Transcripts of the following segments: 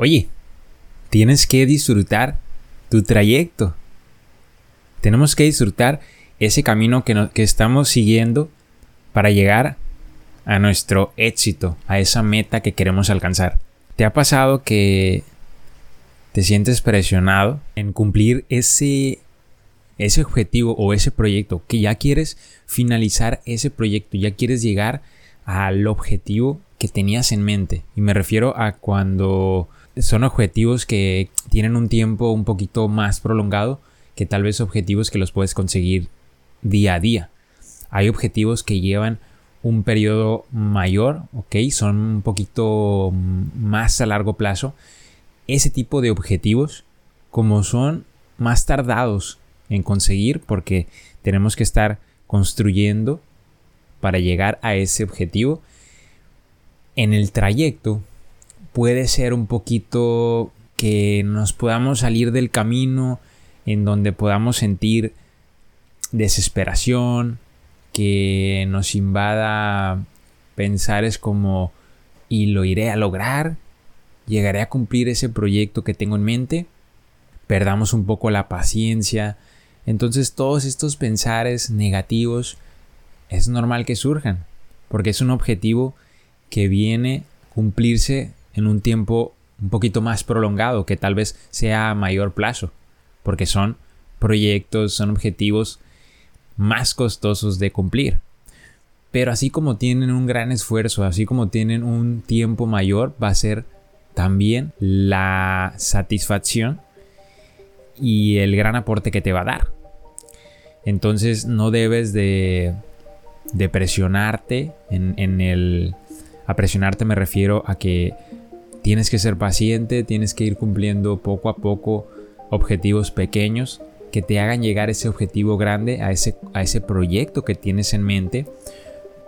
Oye, tienes que disfrutar tu trayecto. Tenemos que disfrutar ese camino que, que estamos siguiendo para llegar a nuestro éxito, a esa meta que queremos alcanzar. ¿Te ha pasado que te sientes presionado en cumplir ese, ese objetivo o ese proyecto, que ya quieres finalizar ese proyecto, ya quieres llegar al objetivo que tenías en mente? Y me refiero a cuando son objetivos que tienen un tiempo un poquito más prolongado que tal vez objetivos que los puedes conseguir día a día. Hay objetivos que llevan un periodo mayor, ok, son un poquito más a largo plazo. Ese tipo de objetivos, como son más tardados en conseguir, porque tenemos que estar construyendo para llegar a ese objetivo, en el trayecto puede ser un poquito que nos podamos salir del camino en donde podamos sentir desesperación, que nos invada pensar es como y lo iré a lograr, llegaré a cumplir ese proyecto que tengo en mente, perdamos un poco la paciencia, entonces todos estos pensares negativos es normal que surjan, porque es un objetivo que viene cumplirse en un tiempo un poquito más prolongado, que tal vez sea a mayor plazo, porque son proyectos, son objetivos más costosos de cumplir. Pero así como tienen un gran esfuerzo, así como tienen un tiempo mayor, va a ser también la satisfacción y el gran aporte que te va a dar. Entonces no debes de, de presionarte en, en el... A presionarte me refiero a que tienes que ser paciente, tienes que ir cumpliendo poco a poco objetivos pequeños que te hagan llegar ese objetivo grande, a ese, a ese proyecto que tienes en mente,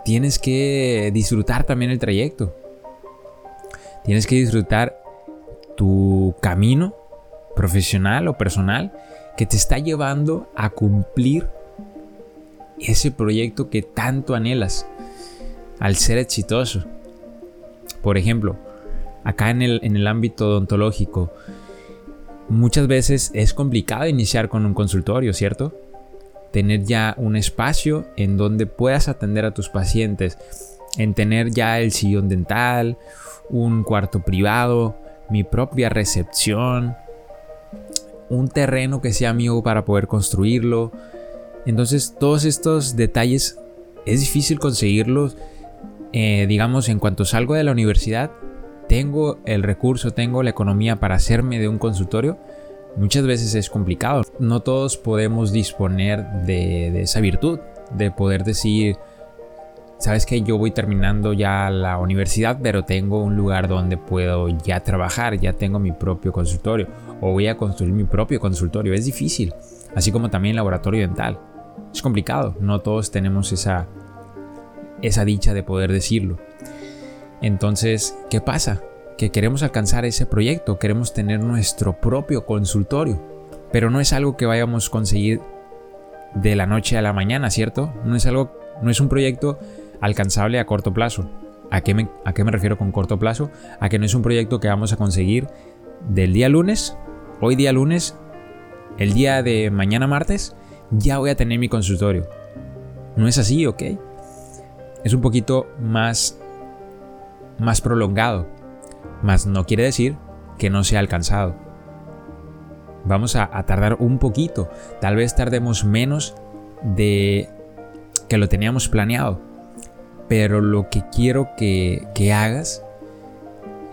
tienes que disfrutar también el trayecto. Tienes que disfrutar tu camino profesional o personal que te está llevando a cumplir ese proyecto que tanto anhelas al ser exitoso. Por ejemplo, acá en el, en el ámbito odontológico, muchas veces es complicado iniciar con un consultorio, ¿cierto? Tener ya un espacio en donde puedas atender a tus pacientes, en tener ya el sillón dental, un cuarto privado, mi propia recepción, un terreno que sea mío para poder construirlo. Entonces todos estos detalles es difícil conseguirlos, eh, digamos, en cuanto salgo de la universidad tengo el recurso, tengo la economía para hacerme de un consultorio, muchas veces es complicado. No todos podemos disponer de, esa virtud, de poder decir, sabes que yo voy terminando ya la universidad, pero tengo un lugar donde puedo ya trabajar, ya tengo mi propio consultorio, o voy a construir mi propio consultorio. Es difícil, así como también laboratorio dental. Es complicado, no todos tenemos esa, esa dicha de poder decirlo. Entonces, ¿qué pasa? Que queremos alcanzar ese proyecto, queremos tener nuestro propio consultorio, pero no es algo que vayamos a conseguir de la noche a la mañana, ¿cierto? No es algo, no es un proyecto alcanzable a corto plazo. ¿A qué, me, ¿A qué me refiero con corto plazo? A que no es un proyecto que vamos a conseguir del día lunes, hoy día lunes, el día de mañana martes, ya voy a tener mi consultorio. No es así, ¿ok? Es un poquito más más prolongado, mas no quiere decir que no sea alcanzado. Vamos a, tardar un poquito, tal vez tardemos menos de que lo teníamos planeado, pero lo que quiero que, hagas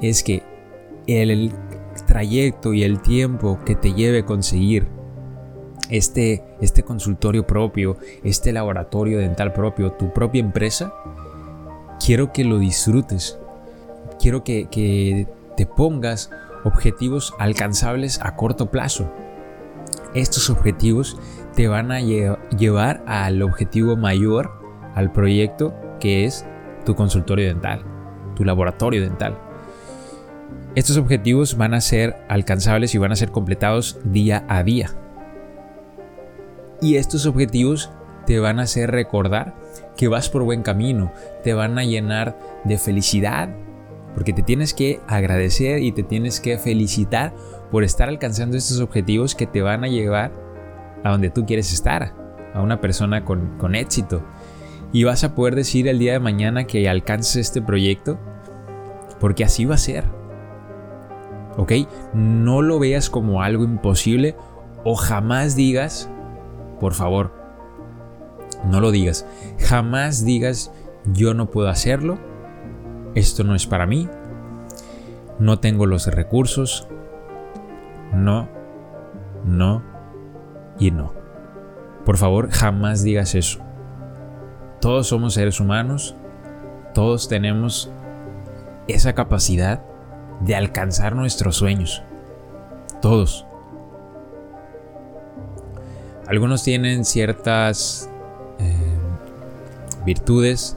es que el, trayecto y el tiempo que te lleve conseguir este, este consultorio propio, este laboratorio dental propio, tu propia empresa, quiero que lo disfrutes quiero que, te pongas objetivos alcanzables a corto plazo. Estos objetivos te van a llevar al objetivo mayor, al proyecto que es tu consultorio dental, tu laboratorio dental. Estos objetivos van a ser alcanzables y van a ser completados día a día. Y estos objetivos te van a hacer recordar que vas por buen camino, te van a llenar de felicidad, Porque te tienes que agradecer y te tienes que felicitar por estar alcanzando estos objetivos que te van a llevar a donde tú quieres estar, a una persona con, con éxito. Y vas a poder decir el día de mañana que alcances este proyecto, porque así va a ser. ¿Ok? No lo veas como algo imposible o jamás digas, por favor, no lo digas. Jamás digas, yo no puedo hacerlo, esto no es para mí, no tengo los recursos, no, no y no. Por favor, jamás digas eso. Todos somos seres humanos, todos tenemos esa capacidad de alcanzar nuestros sueños. Todos. Algunos tienen ciertas eh, virtudes,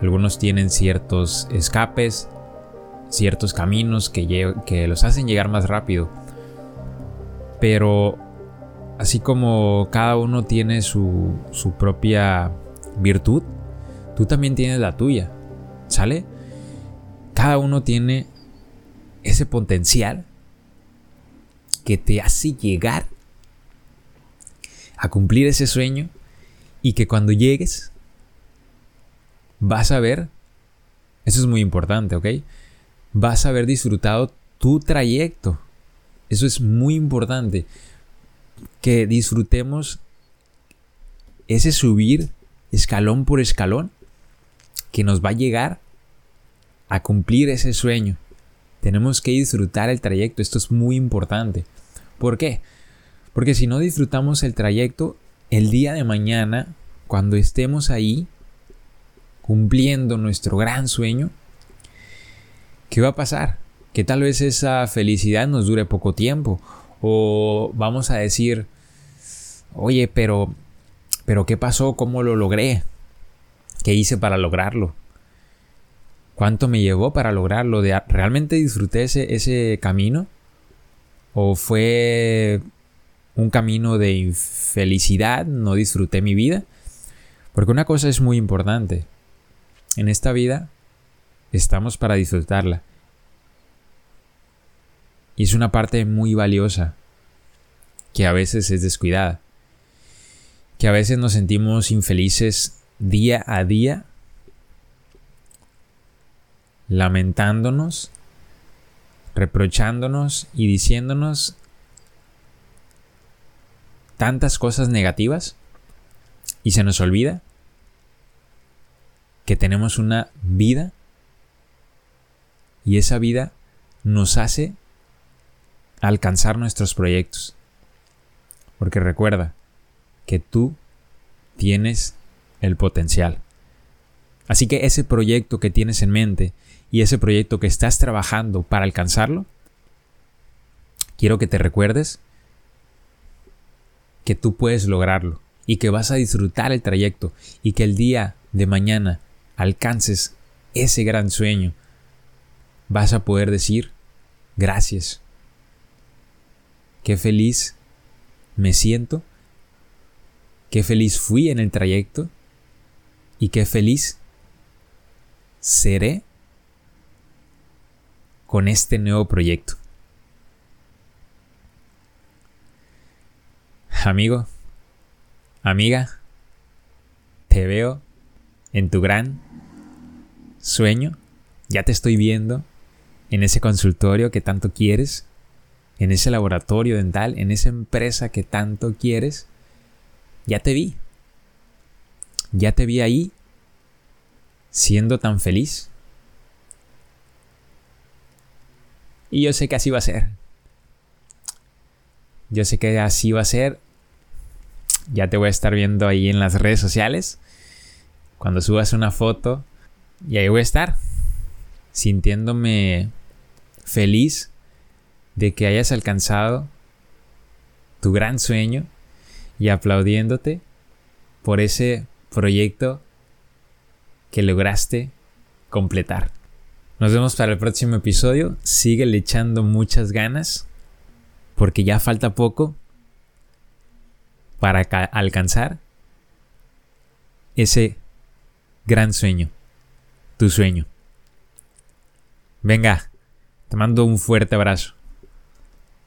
algunos tienen ciertos escapes, ciertos caminos que, los hacen llegar más rápido. Pero así como cada uno tiene su, su propia virtud, tú también tienes la tuya. ¿Sale? Cada uno tiene ese potencial que te hace llegar a cumplir ese sueño y que cuando llegues vas a ver, eso es muy importante, ¿ok? Vas a haber disfrutado tu trayecto. Eso es muy importante. Que disfrutemos ese subir escalón por escalón que nos va a llegar a cumplir ese sueño. Tenemos que disfrutar el trayecto. Esto es muy importante. ¿Por qué? Porque si no disfrutamos el trayecto, el día de mañana, cuando estemos ahí, cumpliendo nuestro gran sueño, ¿qué va a pasar? Que tal vez esa felicidad nos dure poco tiempo. O vamos a decir, oye, pero, pero ¿qué pasó? ¿Cómo lo logré? ¿Qué hice para lograrlo? ¿Cuánto me llevó para lograrlo? ¿Realmente disfruté ese, ese camino? ¿O fue un camino de infelicidad? ¿No disfruté mi vida? Porque una cosa es muy importante en esta vida estamos para disfrutarla. Y es una parte muy valiosa que a veces es descuidada. Que a veces nos sentimos infelices día a día, lamentándonos, reprochándonos y diciéndonos tantas cosas negativas y se nos olvida que tenemos una vida y esa vida nos hace alcanzar nuestros proyectos. Porque recuerda que tú tienes el potencial. Así que ese proyecto que tienes en mente y ese proyecto que estás trabajando para alcanzarlo, quiero que te recuerdes que tú puedes lograrlo y que vas a disfrutar el trayecto y que el día de mañana alcances ese gran sueño, vas a poder decir, gracias. Qué feliz me siento, qué feliz fui en el trayecto y qué feliz seré con este nuevo proyecto. Amigo, amiga, te veo en tu gran sueño, ya te estoy viendo en ese consultorio que tanto quieres, en ese laboratorio dental, en esa empresa que tanto quieres, ya te vi. Ya te vi ahí siendo tan feliz. Y yo sé que así va a ser. Yo sé que así va a ser. Ya te voy a estar viendo ahí en las redes sociales. Cuando subas una foto y ahí voy a estar, sintiéndome feliz de que hayas alcanzado tu gran sueño y aplaudiéndote por ese proyecto que lograste completar. Nos vemos para el próximo episodio. Sigue echando muchas ganas porque ya falta poco para alcanzar ese gran sueño tu sueño. Venga, te mando un fuerte abrazo.